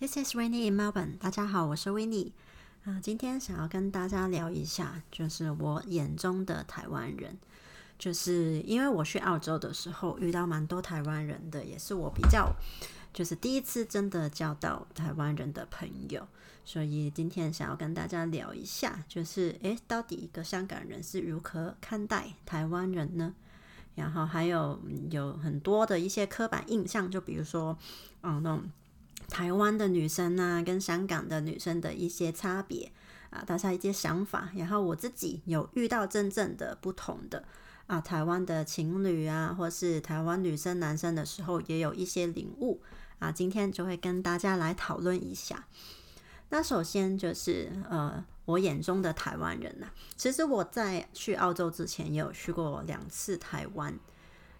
This is Winnie in Melbourne。大家好，我是 Winnie。啊，今天想要跟大家聊一下，就是我眼中的台湾人。就是因为我去澳洲的时候遇到蛮多台湾人的，也是我比较就是第一次真的交到台湾人的朋友，所以今天想要跟大家聊一下，就是诶，到底一个香港人是如何看待台湾人呢？然后还有有很多的一些刻板印象，就比如说，嗯，那种。台湾的女生啊，跟香港的女生的一些差别啊，大家一些想法。然后我自己有遇到真正的不同的啊，台湾的情侣啊，或是台湾女生男生的时候，也有一些领悟啊。今天就会跟大家来讨论一下。那首先就是呃，我眼中的台湾人呐，其实我在去澳洲之前也有去过两次台湾，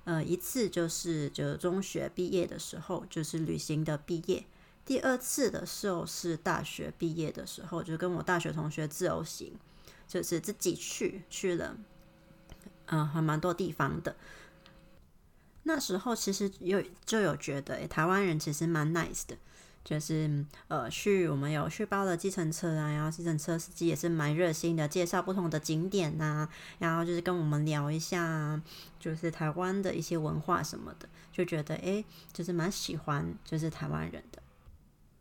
呃，一次就是就中学毕业的时候，就是旅行的毕业。第二次的时候是大学毕业的时候，就跟我大学同学自由行，就是自己去去了，嗯，还蛮多地方的。那时候其实有就有觉得，诶，台湾人其实蛮 nice 的，就是呃，去我们有去包了计程车啊，然后计程车司机也是蛮热心的，介绍不同的景点呐，然后就是跟我们聊一下，就是台湾的一些文化什么的，就觉得诶，就是蛮喜欢，就是台湾人的。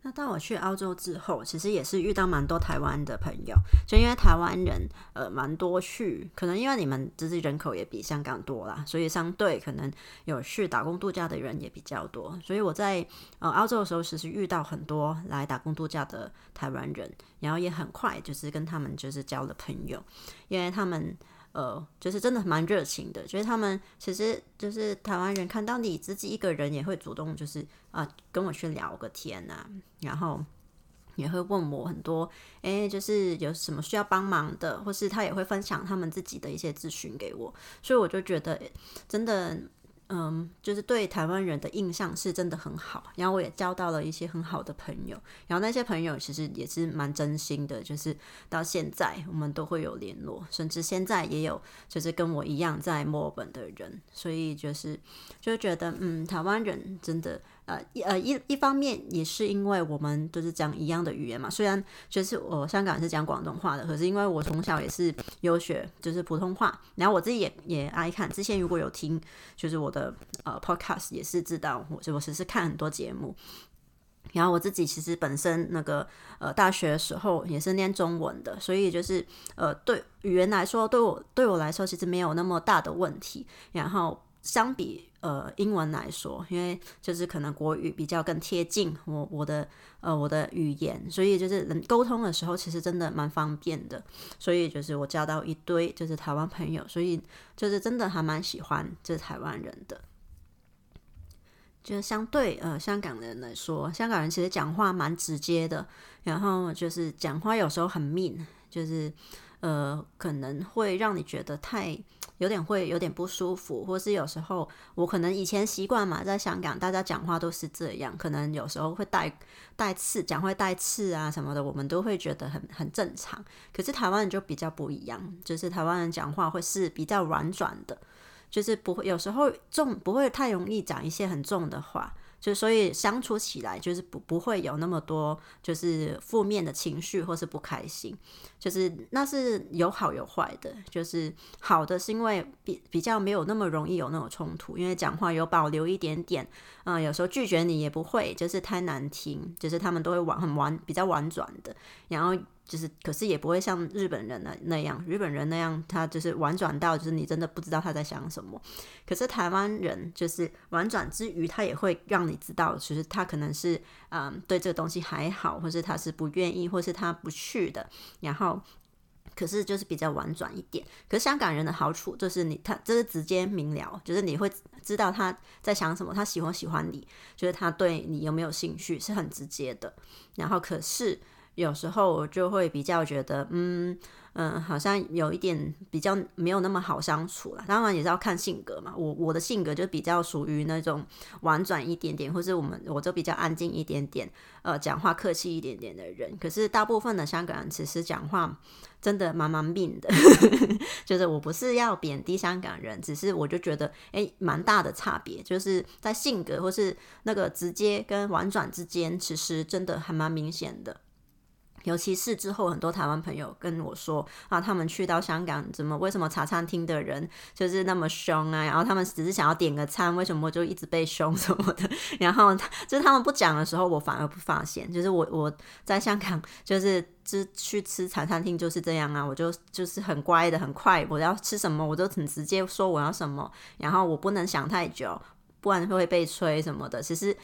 那当我去澳洲之后，其实也是遇到蛮多台湾的朋友，就因为台湾人呃蛮多去，可能因为你们就是人口也比香港多啦，所以相对可能有去打工度假的人也比较多，所以我在呃澳洲的时候，其实遇到很多来打工度假的台湾人，然后也很快就是跟他们就是交了朋友，因为他们。呃，就是真的蛮热情的，就是他们其实就是台湾人，看到你自己一个人也会主动，就是啊跟我去聊个天呐，然后也会问我很多，哎，就是有什么需要帮忙的，或是他也会分享他们自己的一些资讯给我，所以我就觉得真的。嗯，就是对台湾人的印象是真的很好，然后我也交到了一些很好的朋友，然后那些朋友其实也是蛮真心的，就是到现在我们都会有联络，甚至现在也有就是跟我一样在墨尔本的人，所以就是就觉得嗯，台湾人真的。呃，一呃一一方面也是因为我们都是讲一样的语言嘛，虽然就是我香港是讲广东话的，可是因为我从小也是有学就是普通话，然后我自己也也爱看，之前如果有听就是我的呃 podcast 也是知道，我就我其实看很多节目，然后我自己其实本身那个呃大学的时候也是念中文的，所以就是呃对语言来说，对我对我来说其实没有那么大的问题，然后。相比呃英文来说，因为就是可能国语比较更贴近我我的呃我的语言，所以就是能沟通的时候，其实真的蛮方便的。所以就是我交到一堆就是台湾朋友，所以就是真的还蛮喜欢这台湾人的。就相对呃香港人来说，香港人其实讲话蛮直接的，然后就是讲话有时候很 mean，就是呃可能会让你觉得太。有点会有点不舒服，或是有时候我可能以前习惯嘛，在香港大家讲话都是这样，可能有时候会带带刺，讲会带刺啊什么的，我们都会觉得很很正常。可是台湾人就比较不一样，就是台湾人讲话会是比较婉转的，就是不会有时候重不会太容易讲一些很重的话。就所以相处起来就是不不会有那么多就是负面的情绪或是不开心，就是那是有好有坏的。就是好的是因为比比较没有那么容易有那种冲突，因为讲话有保留一点点，嗯，有时候拒绝你也不会就是太难听，就是他们都会婉很婉比较婉转的，然后。就是，可是也不会像日本人那那样，日本人那样，他就是婉转到，就是你真的不知道他在想什么。可是台湾人就是婉转之余，他也会让你知道，其实他可能是嗯对这个东西还好，或是他是不愿意，或是他不去的。然后，可是就是比较婉转一点。可是香港人的好处就是你他这是直接明了，就是你会知道他在想什么，他喜欢喜欢你，就是他对你有没有兴趣是很直接的。然后可是。有时候我就会比较觉得，嗯。嗯，好像有一点比较没有那么好相处了。当然也是要看性格嘛。我我的性格就比较属于那种婉转一点点，或是我们我就比较安静一点点，呃，讲话客气一点点的人。可是大部分的香港人其实讲话真的蛮蛮命的，就是我不是要贬低香港人，只是我就觉得诶，蛮大的差别，就是在性格或是那个直接跟婉转之间，其实真的还蛮明显的。尤其是之后，很多台湾朋友跟我说啊，他们去到香港，怎么为什么茶餐厅的人就是那么凶啊？然后他们只是想要点个餐，为什么就一直被凶什么的？然后就是他们不讲的时候，我反而不发现。就是我我在香港，就是吃去吃茶餐厅就是这样啊，我就就是很乖的，很快，我要吃什么我就很直接说我要什么，然后我不能想太久。不然会被吹什么的，其实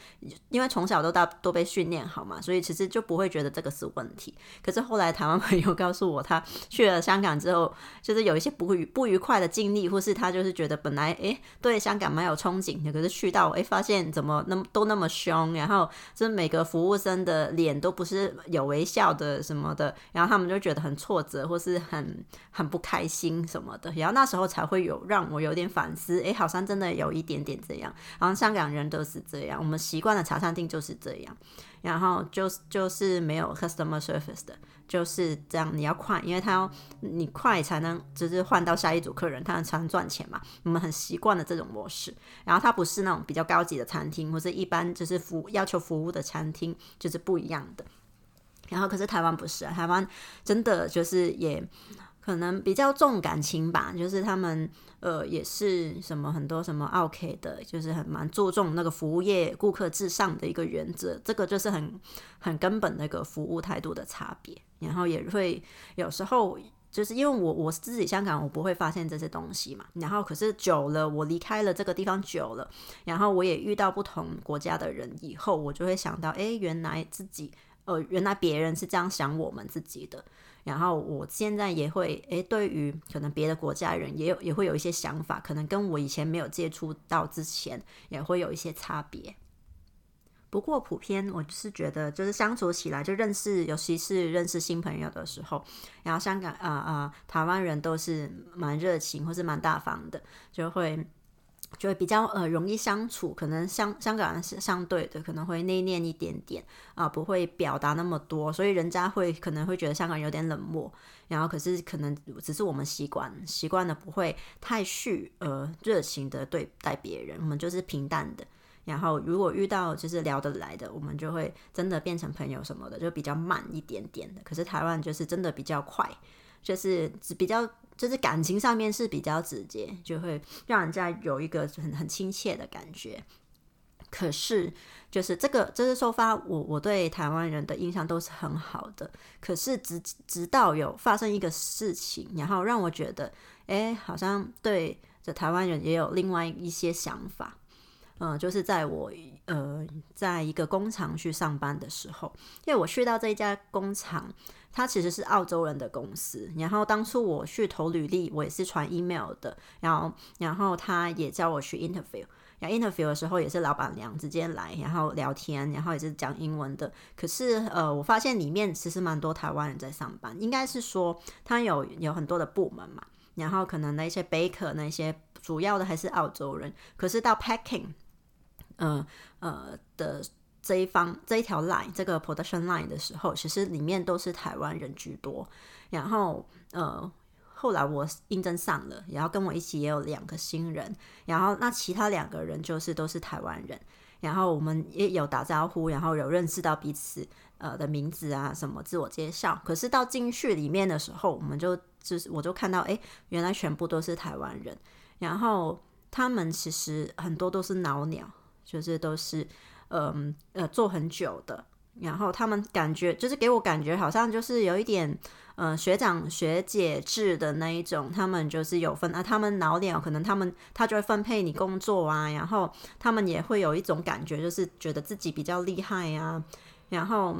因为从小都大都被训练好嘛，所以其实就不会觉得这个是问题。可是后来台湾朋友告诉我，他去了香港之后，就是有一些不愉不愉快的经历，或是他就是觉得本来诶对香港蛮有憧憬的，可是去到诶发现怎么那么都那么凶，然后就是每个服务生的脸都不是有微笑的什么的，然后他们就觉得很挫折或是很很不开心什么的，然后那时候才会有让我有点反思，诶，好像真的有一点点这样。然后香港人都是这样，我们习惯的茶餐厅就是这样，然后就就是没有 customer service 的，就是这样。你要快，因为他要你快才能就是换到下一组客人，他才能赚钱嘛。我们很习惯的这种模式。然后它不是那种比较高级的餐厅，或是一般就是服要求服务的餐厅，就是不一样的。然后可是台湾不是啊，台湾真的就是也。可能比较重感情吧，就是他们呃也是什么很多什么 OK 的，就是很蛮注重那个服务业顾客至上的一个原则，这个就是很很根本的一个服务态度的差别。然后也会有时候就是因为我我自己香港，我不会发现这些东西嘛。然后可是久了，我离开了这个地方久了，然后我也遇到不同国家的人以后，我就会想到，哎，原来自己呃原来别人是这样想我们自己的。然后我现在也会，诶，对于可能别的国家人也有也会有一些想法，可能跟我以前没有接触到之前也会有一些差别。不过普遍我是觉得，就是相处起来就认识，尤其是认识新朋友的时候，然后香港啊啊台湾人都是蛮热情或是蛮大方的，就会。就会比较呃容易相处，可能香香港人是相对的，可能会内敛一点点啊，不会表达那么多，所以人家会可能会觉得香港人有点冷漠。然后可是可能只是我们习惯习惯的不会太蓄呃热情的对待别人，我们就是平淡的。然后如果遇到就是聊得来的，我们就会真的变成朋友什么的，就比较慢一点点的。可是台湾就是真的比较快，就是比较。就是感情上面是比较直接，就会让人家有一个很很亲切的感觉。可是，就是这个，这是说发我我对台湾人的印象都是很好的。可是直直到有发生一个事情，然后让我觉得，哎，好像对这台湾人也有另外一些想法。嗯，就是在我呃在一个工厂去上班的时候，因为我去到这一家工厂。他其实是澳洲人的公司，然后当初我去投履历，我也是传 email 的，然后然后他也叫我去 interview，然后 interview 的时候也是老板娘直接来，然后聊天，然后也是讲英文的。可是呃，我发现里面其实蛮多台湾人在上班，应该是说他有有很多的部门嘛，然后可能那些 baker 那些主要的还是澳洲人，可是到 packing，嗯呃的。这一方这一条 line 这个 production line 的时候，其实里面都是台湾人居多。然后呃，后来我应征上了，然后跟我一起也有两个新人，然后那其他两个人就是都是台湾人。然后我们也有打招呼，然后有认识到彼此呃的名字啊什么自我介绍。可是到进去里面的时候，我们就就是我就看到哎，原来全部都是台湾人。然后他们其实很多都是老鸟，就是都是。嗯呃，做很久的，然后他们感觉就是给我感觉好像就是有一点，呃，学长学姐制的那一种，他们就是有分啊，他们老鸟可能他们他就会分配你工作啊，然后他们也会有一种感觉，就是觉得自己比较厉害啊，然后，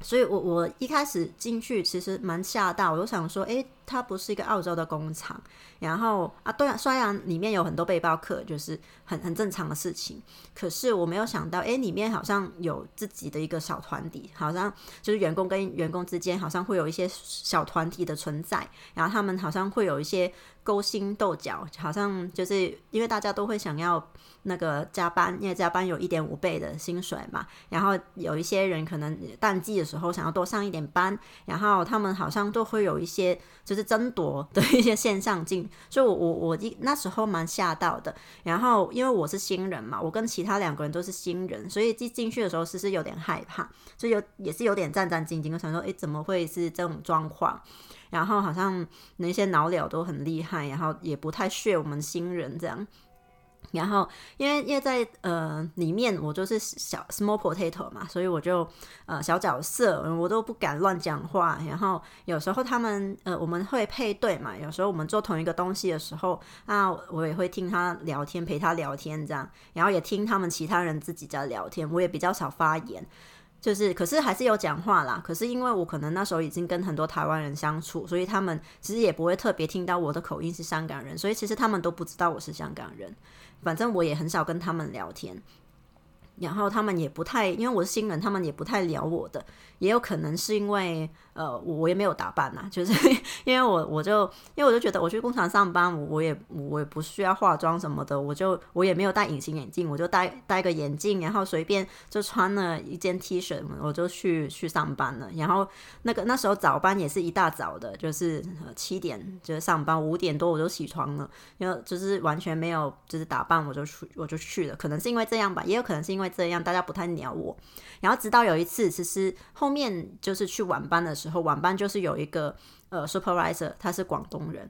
所以我我一开始进去其实蛮吓到，我就想说，诶，它不是一个澳洲的工厂。然后啊，对啊，虽然里面有很多背包客，就是很很正常的事情，可是我没有想到，哎，里面好像有自己的一个小团体，好像就是员工跟员工之间好像会有一些小团体的存在，然后他们好像会有一些勾心斗角，好像就是因为大家都会想要。那个加班，因为加班有一点五倍的薪水嘛，然后有一些人可能淡季的时候想要多上一点班，然后他们好像都会有一些就是争夺的一些线上进，所以我我我一那时候蛮吓到的。然后因为我是新人嘛，我跟其他两个人都是新人，所以进进去的时候是是有点害怕，就有也是有点战战兢兢，想说，诶，怎么会是这种状况？然后好像那些老鸟都很厉害，然后也不太屑我们新人这样。然后，因为因为在呃里面我就是小 small potato 嘛，所以我就呃小角色，我都不敢乱讲话。然后有时候他们呃我们会配对嘛，有时候我们做同一个东西的时候，那我也会听他聊天，陪他聊天这样，然后也听他们其他人自己在聊天，我也比较少发言。就是，可是还是有讲话啦。可是因为我可能那时候已经跟很多台湾人相处，所以他们其实也不会特别听到我的口音是香港人，所以其实他们都不知道我是香港人。反正我也很少跟他们聊天。然后他们也不太，因为我是新人，他们也不太聊我的。也有可能是因为，呃，我也没有打扮呐，就是因为我我就因为我就觉得我去工厂上班，我我也我也不需要化妆什么的，我就我也没有戴隐形眼镜，我就戴戴个眼镜，然后随便就穿了一件 T 恤，我就去去上班了。然后那个那时候早班也是一大早的，就是七点就是上班，五点多我就起床了，因为就是完全没有就是打扮，我就去我就去了。可能是因为这样吧，也有可能是因为。这样大家不太鸟我，然后直到有一次，其实后面就是去晚班的时候，晚班就是有一个呃 supervisor，他是广东人。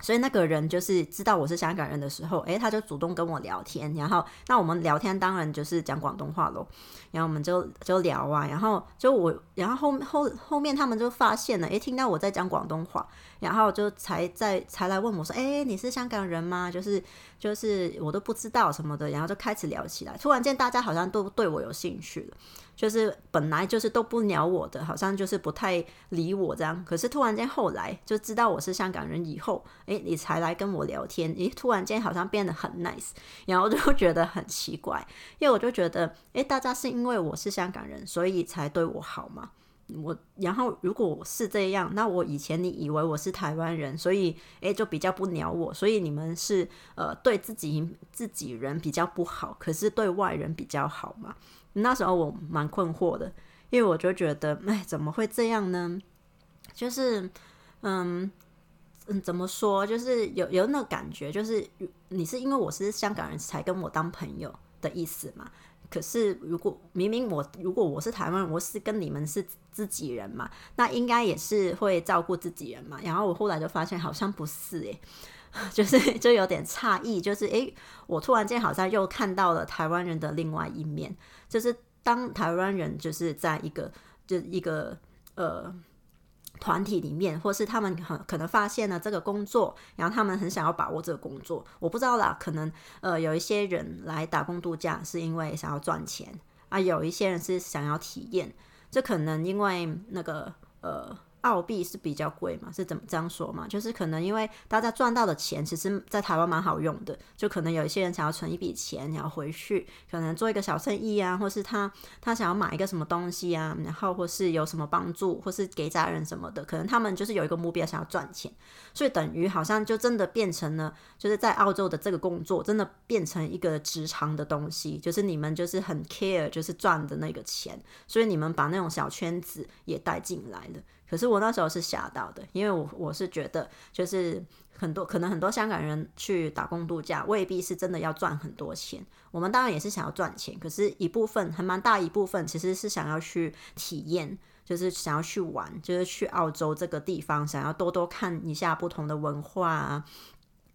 所以那个人就是知道我是香港人的时候，诶，他就主动跟我聊天，然后那我们聊天当然就是讲广东话喽，然后我们就就聊啊，然后就我，然后后后后面他们就发现了，诶，听到我在讲广东话，然后就才在才来问我说，诶，你是香港人吗？就是就是我都不知道什么的，然后就开始聊起来，突然间大家好像都对我有兴趣了。就是本来就是都不鸟我的，好像就是不太理我这样。可是突然间后来就知道我是香港人以后，诶，你才来跟我聊天，诶，突然间好像变得很 nice，然后就觉得很奇怪，因为我就觉得，诶，大家是因为我是香港人，所以才对我好嘛。我然后如果是这样，那我以前你以为我是台湾人，所以诶就比较不鸟我，所以你们是呃对自己自己人比较不好，可是对外人比较好嘛？那时候我蛮困惑的，因为我就觉得，哎，怎么会这样呢？就是，嗯嗯，怎么说？就是有有那感觉，就是你是因为我是香港人才跟我当朋友的意思嘛？可是如果明明我如果我是台湾，我是跟你们是自己人嘛，那应该也是会照顾自己人嘛。然后我后来就发现好像不是，诶，就是就有点诧异，就是诶，我突然间好像又看到了台湾人的另外一面。就是当台湾人就是在一个就一个呃团体里面，或是他们很可能发现了这个工作，然后他们很想要把握这个工作。我不知道啦，可能呃有一些人来打工度假是因为想要赚钱啊，有一些人是想要体验，这可能因为那个呃。澳币是比较贵嘛？是怎么这样说嘛？就是可能因为大家赚到的钱，其实在台湾蛮好用的，就可能有一些人想要存一笔钱，然后回去可能做一个小生意啊，或是他他想要买一个什么东西啊，然后或是有什么帮助，或是给家人什么的，可能他们就是有一个目标想要赚钱，所以等于好像就真的变成了，就是在澳洲的这个工作真的变成一个职场的东西，就是你们就是很 care，就是赚的那个钱，所以你们把那种小圈子也带进来了。可是我那时候是吓到的，因为我我是觉得，就是很多可能很多香港人去打工度假，未必是真的要赚很多钱。我们当然也是想要赚钱，可是一部分还蛮大一部分其实是想要去体验，就是想要去玩，就是去澳洲这个地方，想要多多看一下不同的文化啊。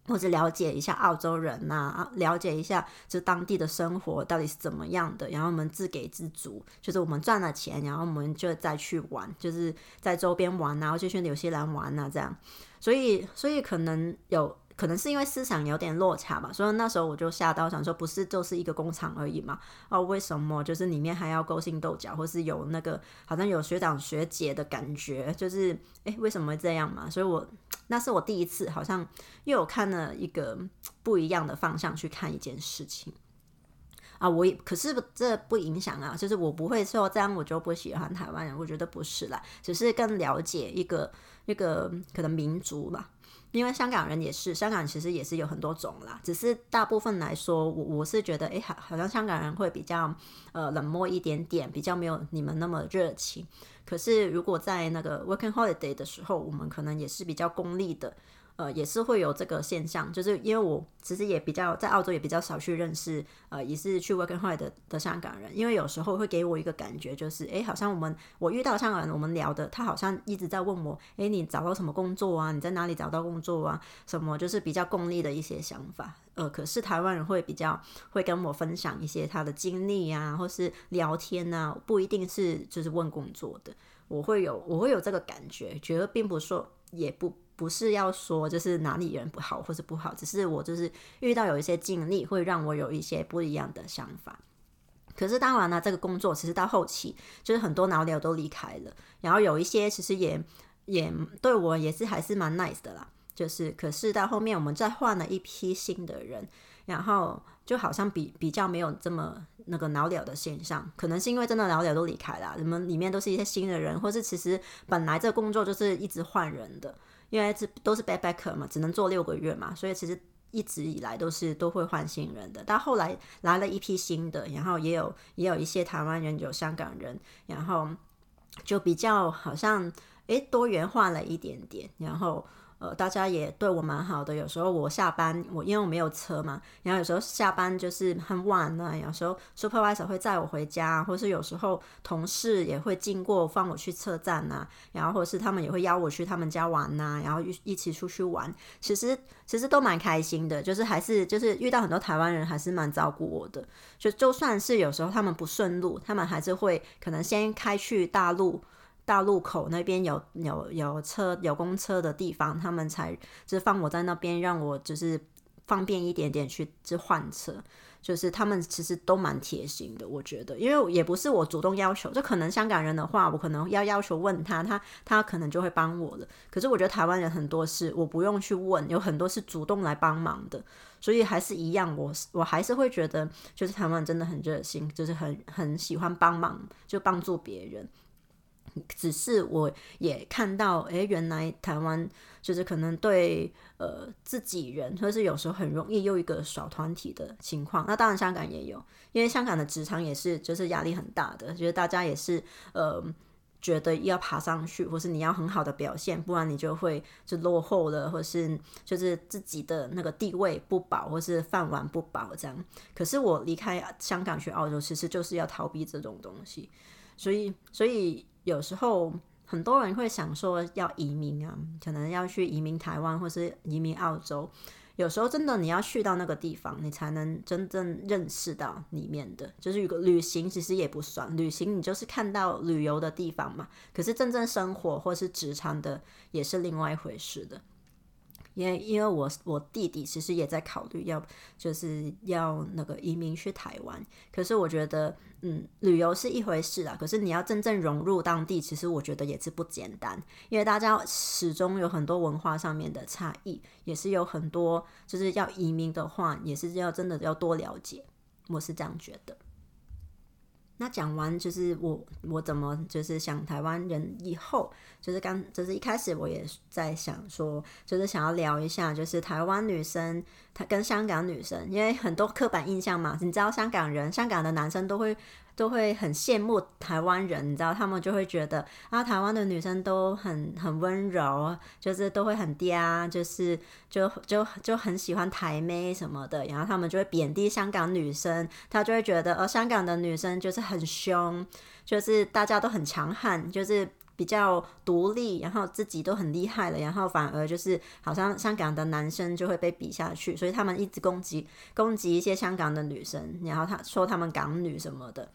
或者了解一下澳洲人呐，了解一下就当地的生活到底是怎么样的，然后我们自给自足，就是我们赚了钱，然后我们就再去玩，就是在周边玩，然后就去纽西兰玩啊，这样。所以，所以可能有可能是因为思想有点落差吧，所以那时候我就吓到，想说不是就是一个工厂而已嘛？哦，为什么就是里面还要勾心斗角，或是有那个好像有学长学姐的感觉？就是诶，为什么会这样嘛？所以我那是我第一次，好像又有看了一个不一样的方向去看一件事情。啊，我也可是这不影响啊，就是我不会说这样我就不喜欢台湾人，我觉得不是啦，只是更了解一个一个可能民族吧。因为香港人也是，香港其实也是有很多种啦，只是大部分来说，我我是觉得，哎，好好像香港人会比较呃冷漠一点点，比较没有你们那么热情。可是如果在那个 working holiday 的时候，我们可能也是比较功利的。呃，也是会有这个现象，就是因为我其实也比较在澳洲也比较少去认识，呃，也是去 working 的的香港人，因为有时候会给我一个感觉，就是，哎，好像我们我遇到香港人，我们聊的，他好像一直在问我，哎，你找到什么工作啊？你在哪里找到工作啊？什么就是比较功利的一些想法，呃，可是台湾人会比较会跟我分享一些他的经历啊，或是聊天啊，不一定是就是问工作的，我会有我会有这个感觉，觉得并不说也不。不是要说就是哪里人不好或者不好，只是我就是遇到有一些经历会让我有一些不一样的想法。可是当然呢，这个工作其实到后期就是很多脑瘤都离开了，然后有一些其实也也对我也是还是蛮 nice 的啦。就是可是到后面我们再换了一批新的人，然后就好像比比较没有这么那个脑瘤的现象，可能是因为真的脑瘤都离开了，你们里面都是一些新的人，或是其实本来这工作就是一直换人的。因为这都是 backpacker 嘛，只能做六个月嘛，所以其实一直以来都是都会换新人的。但后来来了一批新的，然后也有也有一些台湾人，有香港人，然后就比较好像诶多元化了一点点，然后。呃，大家也对我蛮好的。有时候我下班，我因为我没有车嘛，然后有时候下班就是很晚了。有时候 supervisor 会载我回家，或是有时候同事也会经过放我去车站呐，然后或是他们也会邀我去他们家玩呐，然后一一起出去玩。其实其实都蛮开心的，就是还是就是遇到很多台湾人，还是蛮照顾我的。就就算是有时候他们不顺路，他们还是会可能先开去大陆。大路口那边有有有车有公车的地方，他们才就是放我在那边，让我就是方便一点点去就换车。就是他们其实都蛮贴心的，我觉得，因为也不是我主动要求，就可能香港人的话，我可能要要求问他，他他可能就会帮我了。可是我觉得台湾人很多事我不用去问，有很多是主动来帮忙的，所以还是一样，我我还是会觉得，就是台湾真的很热心，就是很很喜欢帮忙，就帮助别人。只是我也看到，诶，原来台湾就是可能对呃自己人，或是有时候很容易又一个小团体的情况。那当然香港也有，因为香港的职场也是就是压力很大的，觉得大家也是呃觉得要爬上去，或是你要很好的表现，不然你就会就落后了，或是就是自己的那个地位不保，或是饭碗不保这样。可是我离开香港去澳洲，其实就是要逃避这种东西，所以所以。有时候很多人会想说要移民啊，可能要去移民台湾或是移民澳洲。有时候真的你要去到那个地方，你才能真正认识到里面的。就是一个旅行其实也不算旅行，你就是看到旅游的地方嘛。可是真正生活或是职场的也是另外一回事的。因为因为我我弟弟其实也在考虑要就是要那个移民去台湾，可是我觉得嗯旅游是一回事啊，可是你要真正融入当地，其实我觉得也是不简单，因为大家始终有很多文化上面的差异，也是有很多就是要移民的话，也是要真的要多了解，我是这样觉得。那讲完就是我我怎么就是想台湾人以后就是刚就是一开始我也在想说就是想要聊一下就是台湾女生她跟香港女生，因为很多刻板印象嘛，你知道香港人香港的男生都会。都会很羡慕台湾人，你知道，他们就会觉得啊，台湾的女生都很很温柔，就是都会很嗲，就是就就就很喜欢台妹什么的，然后他们就会贬低香港女生，他就会觉得，呃，香港的女生就是很凶，就是大家都很强悍，就是比较独立，然后自己都很厉害了，然后反而就是好像香港的男生就会被比下去，所以他们一直攻击攻击一些香港的女生，然后他说他们港女什么的。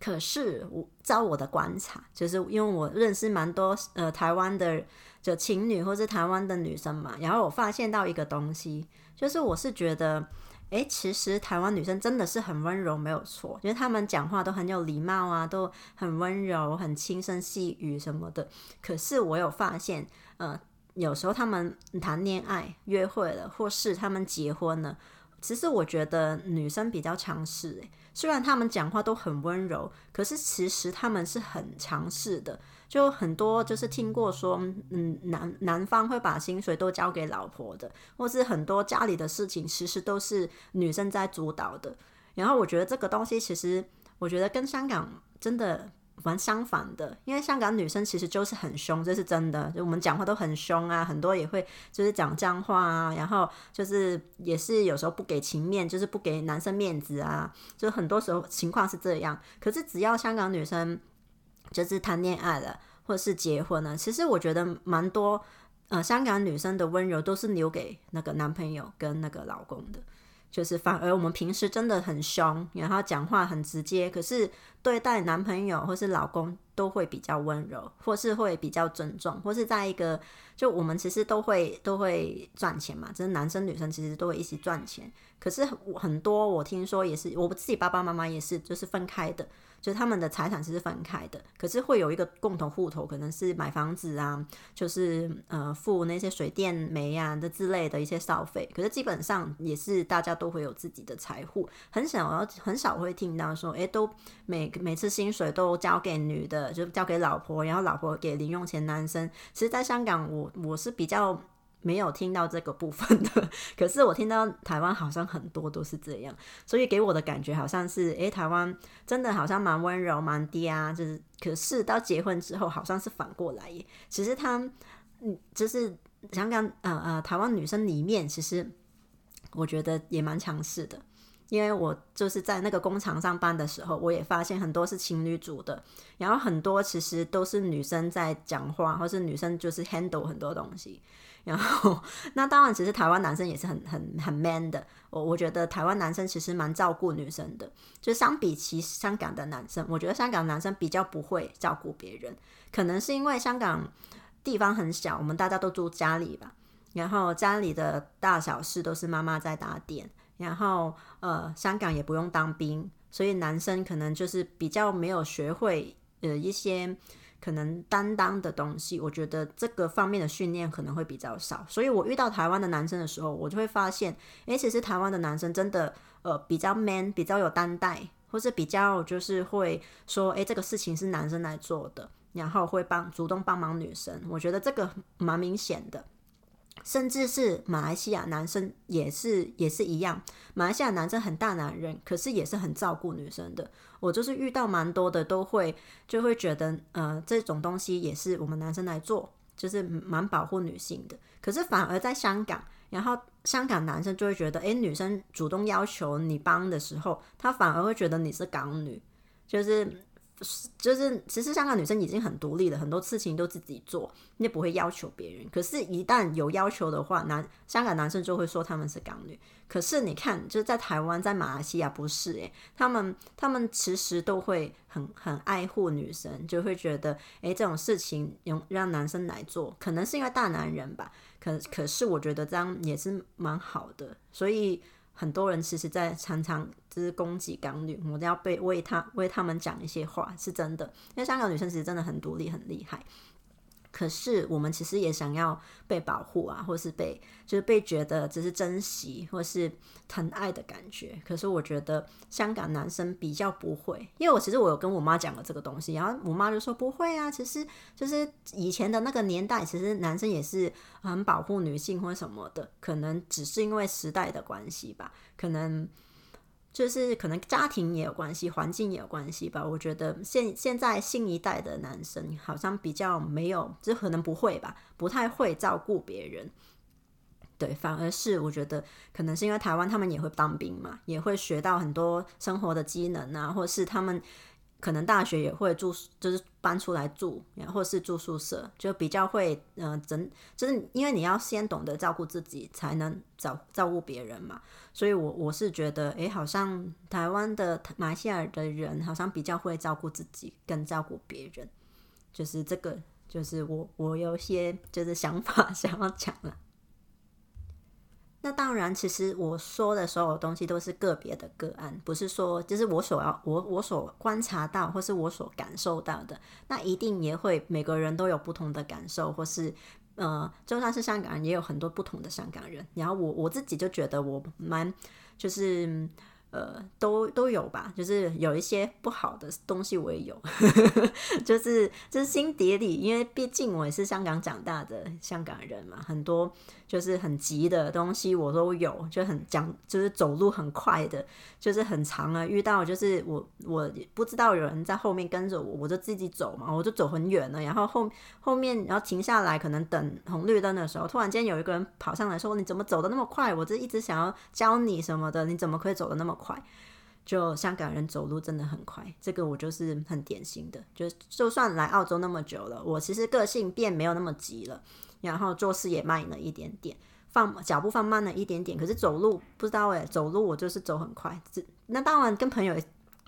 可是我照我的观察，就是因为我认识蛮多呃台湾的就情侣或是台湾的女生嘛，然后我发现到一个东西，就是我是觉得，诶，其实台湾女生真的是很温柔，没有错，因为她们讲话都很有礼貌啊，都很温柔，很轻声细语什么的。可是我有发现，呃，有时候他们谈恋爱、约会了，或是他们结婚了。其实我觉得女生比较强势，诶，虽然他们讲话都很温柔，可是其实他们是很强势的。就很多就是听过说，嗯，男男方会把薪水都交给老婆的，或是很多家里的事情其实都是女生在主导的。然后我觉得这个东西其实，我觉得跟香港真的。蛮相反的，因为香港女生其实就是很凶，这是真的。就我们讲话都很凶啊，很多也会就是讲脏话啊，然后就是也是有时候不给情面，就是不给男生面子啊，就很多时候情况是这样。可是只要香港女生就是谈恋爱了，或是结婚了，其实我觉得蛮多呃香港女生的温柔都是留给那个男朋友跟那个老公的。就是反而我们平时真的很凶，然后讲话很直接，可是对待男朋友或是老公都会比较温柔，或是会比较尊重，或是在一个就我们其实都会都会赚钱嘛，就是男生女生其实都会一起赚钱。可是很多我听说也是，我自己爸爸妈妈也是，就是分开的。就他们的财产其实分开的，可是会有一个共同户头，可能是买房子啊，就是呃付那些水电煤啊的之类的一些消费。可是基本上也是大家都会有自己的财户，很少很少会听到说，诶，都每每次薪水都交给女的，就交给老婆，然后老婆给零用钱男生。其实，在香港，我我是比较。没有 听到这个部分的，可是我听到台湾好像很多都是这样，所以给我的感觉好像是，诶，台湾真的好像蛮温柔、蛮嗲，就是，可是到结婚之后好像是反过来耶。其实他，嗯，就是香港，呃呃，台湾女生里面，其实我觉得也蛮强势的。因为我就是在那个工厂上班的时候，我也发现很多是情侣组的，然后很多其实都是女生在讲话，或是女生就是 handle 很多东西。然后那当然，其实台湾男生也是很很很 man 的。我我觉得台湾男生其实蛮照顾女生的，就相比起香港的男生，我觉得香港男生比较不会照顾别人，可能是因为香港地方很小，我们大家都住家里吧，然后家里的大小事都是妈妈在打点。然后，呃，香港也不用当兵，所以男生可能就是比较没有学会呃一些可能担当的东西。我觉得这个方面的训练可能会比较少。所以我遇到台湾的男生的时候，我就会发现，诶，其实台湾的男生真的呃比较 man，比较有担待，或是比较就是会说，诶，这个事情是男生来做的，然后会帮主动帮忙女生。我觉得这个蛮明显的。甚至是马来西亚男生也是也是一样，马来西亚男生很大男人，可是也是很照顾女生的。我就是遇到蛮多的，都会就会觉得，呃，这种东西也是我们男生来做，就是蛮保护女性的。可是反而在香港，然后香港男生就会觉得，诶，女生主动要求你帮的时候，他反而会觉得你是港女，就是。就是，其实香港女生已经很独立了，很多事情都自己做，你也不会要求别人。可是，一旦有要求的话，男香港男生就会说他们是港女。可是，你看，就是在台湾、在马来西亚不是诶，他们他们其实都会很很爱护女生，就会觉得诶，这种事情用让男生来做，可能是因为大男人吧。可可是，我觉得这样也是蛮好的，所以。很多人其实，在常常就是攻击港女，我都要被为他为他们讲一些话，是真的。因为香港女生其实真的很独立，很厉害。可是我们其实也想要被保护啊，或是被就是被觉得只是珍惜或是疼爱的感觉。可是我觉得香港男生比较不会，因为我其实我有跟我妈讲了这个东西，然后我妈就说不会啊，其实就是以前的那个年代，其实男生也是很保护女性或什么的，可能只是因为时代的关系吧，可能。就是可能家庭也有关系，环境也有关系吧。我觉得现现在新一代的男生好像比较没有，就可能不会吧，不太会照顾别人。对，反而是我觉得可能是因为台湾他们也会当兵嘛，也会学到很多生活的技能啊，或是他们可能大学也会住，就是搬出来住，或是住宿舍，就比较会，嗯，整就是因为你要先懂得照顾自己，才能照照顾别人嘛。所以，我我是觉得，诶，好像台湾的马来西亚的人，好像比较会照顾自己，跟照顾别人，就是这个，就是我我有些就是想法想要讲了。那当然，其实我说的所有东西都是个别的个案，不是说就是我所要我我所观察到或是我所感受到的，那一定也会每个人都有不同的感受，或是呃，就算是香港人，也有很多不同的香港人。然后我我自己就觉得我蛮就是。呃，都都有吧，就是有一些不好的东西我也有，就是就是心底里，因为毕竟我也是香港长大的香港人嘛，很多就是很急的东西我都有，就很讲就是走路很快的，就是很长啊，遇到就是我我不知道有人在后面跟着我，我就自己走嘛，我就走很远了，然后后后面然后停下来，可能等红绿灯的时候，突然间有一个人跑上来说：“你怎么走的那么快？我这一直想要教你什么的，你怎么可以走的那么？”快，就香港人走路真的很快，这个我就是很典型的。就就算来澳洲那么久了，我其实个性变没有那么急了，然后做事也慢了一点点，放脚步放慢了一点点。可是走路不知道诶，走路我就是走很快。这那当然跟朋友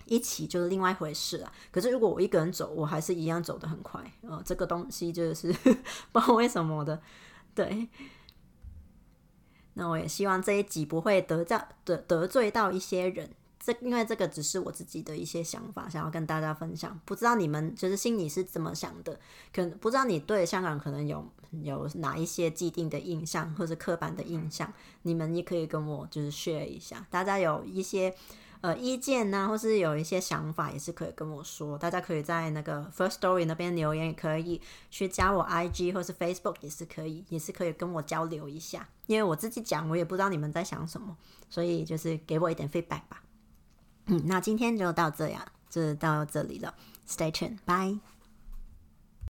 一起就是另外一回事了。可是如果我一个人走，我还是一样走得很快。呃，这个东西就是 不知道为什么的，对。那我也希望这一集不会得罪得得罪到一些人，这因为这个只是我自己的一些想法，想要跟大家分享。不知道你们就是心里是怎么想的？可能不知道你对香港可能有有哪一些既定的印象或者刻板的印象，你们也可以跟我就是 share 一下。大家有一些。呃，意见呢，或是有一些想法，也是可以跟我说。大家可以在那个 First Story 那边留言，也可以去加我 IG 或是 Facebook，也是可以，也是可以跟我交流一下。因为我自己讲，我也不知道你们在想什么，所以就是给我一点 feedback 吧。嗯，那今天就到这样，就到这里了。Stay tuned，bye。